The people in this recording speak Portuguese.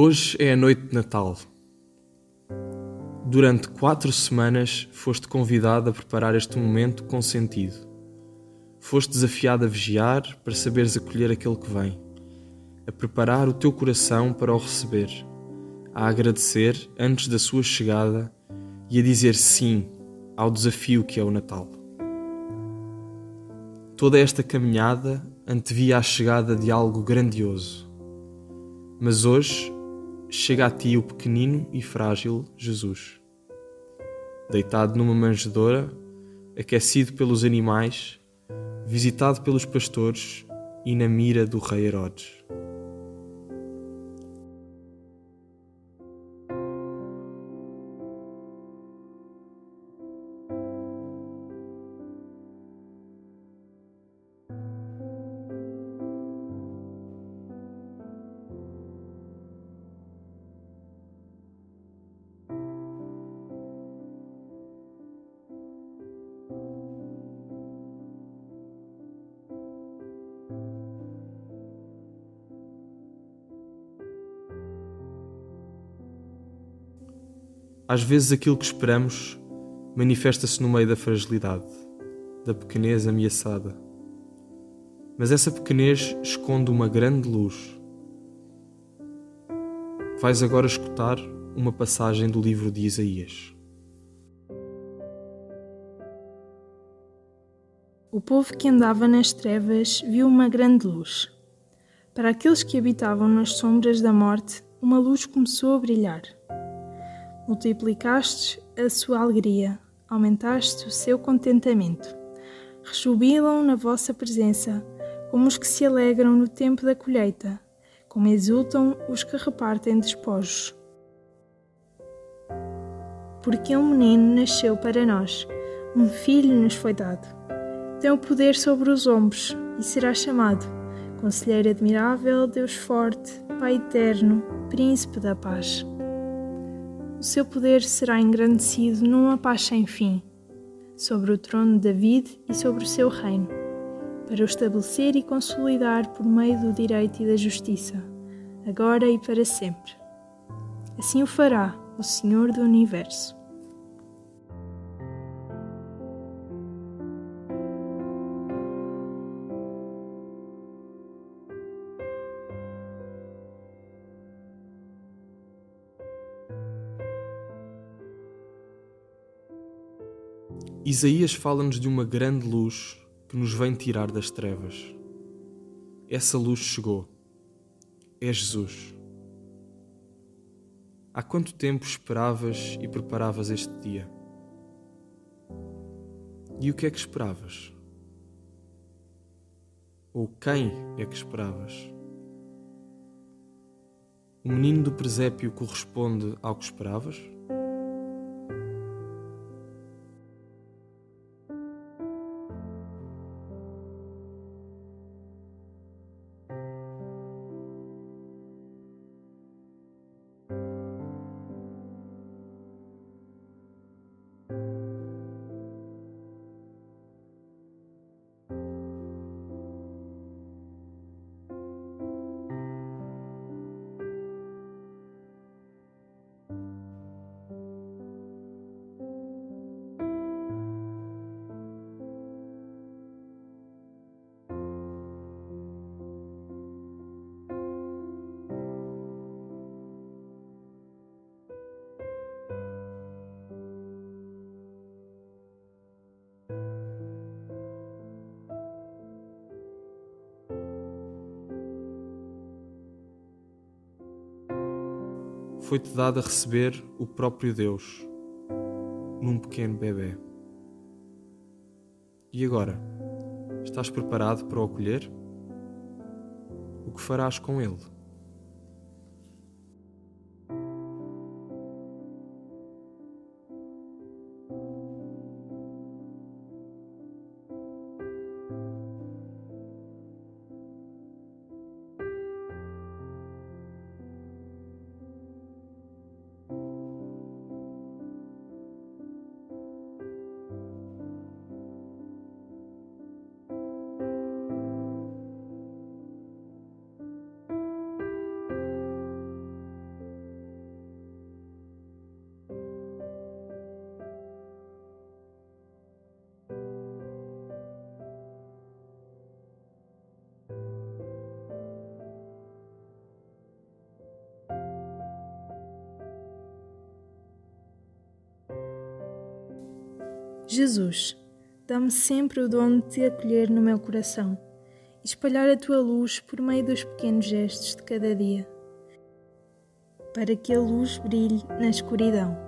Hoje é a noite de Natal. Durante quatro semanas foste convidado a preparar este momento com sentido. Foste desafiado a vigiar para saberes acolher aquele que vem, a preparar o teu coração para o receber, a agradecer antes da sua chegada e a dizer sim ao desafio que é o Natal. Toda esta caminhada antevia a chegada de algo grandioso. Mas hoje chega a ti o pequenino e frágil Jesus. Deitado numa manjedoura, aquecido pelos animais, visitado pelos pastores e na mira do rei Herodes. Às vezes aquilo que esperamos manifesta-se no meio da fragilidade, da pequenez ameaçada. Mas essa pequenez esconde uma grande luz. Vais agora escutar uma passagem do livro de Isaías. O povo que andava nas trevas viu uma grande luz. Para aqueles que habitavam nas sombras da morte, uma luz começou a brilhar multiplicaste a sua alegria, aumentaste o seu contentamento. Rejubilam na vossa presença, como os que se alegram no tempo da colheita, como exultam os que repartem despojos. Porque um menino nasceu para nós, um filho nos foi dado. Tem o poder sobre os ombros e será chamado Conselheiro Admirável, Deus Forte, Pai Eterno, Príncipe da Paz o seu poder será engrandecido numa paz sem fim, sobre o trono de David e sobre o seu reino, para o estabelecer e consolidar por meio do direito e da justiça, agora e para sempre. Assim o fará o Senhor do Universo. Isaías fala-nos de uma grande luz que nos vem tirar das trevas. Essa luz chegou. É Jesus. Há quanto tempo esperavas e preparavas este dia? E o que é que esperavas? Ou quem é que esperavas? O menino do presépio corresponde ao que esperavas? Foi-te dado a receber o próprio Deus num pequeno bebê. E agora? Estás preparado para o acolher? O que farás com ele? Jesus, dá-me sempre o dom de te acolher no meu coração e espalhar a tua luz por meio dos pequenos gestos de cada dia, para que a luz brilhe na escuridão.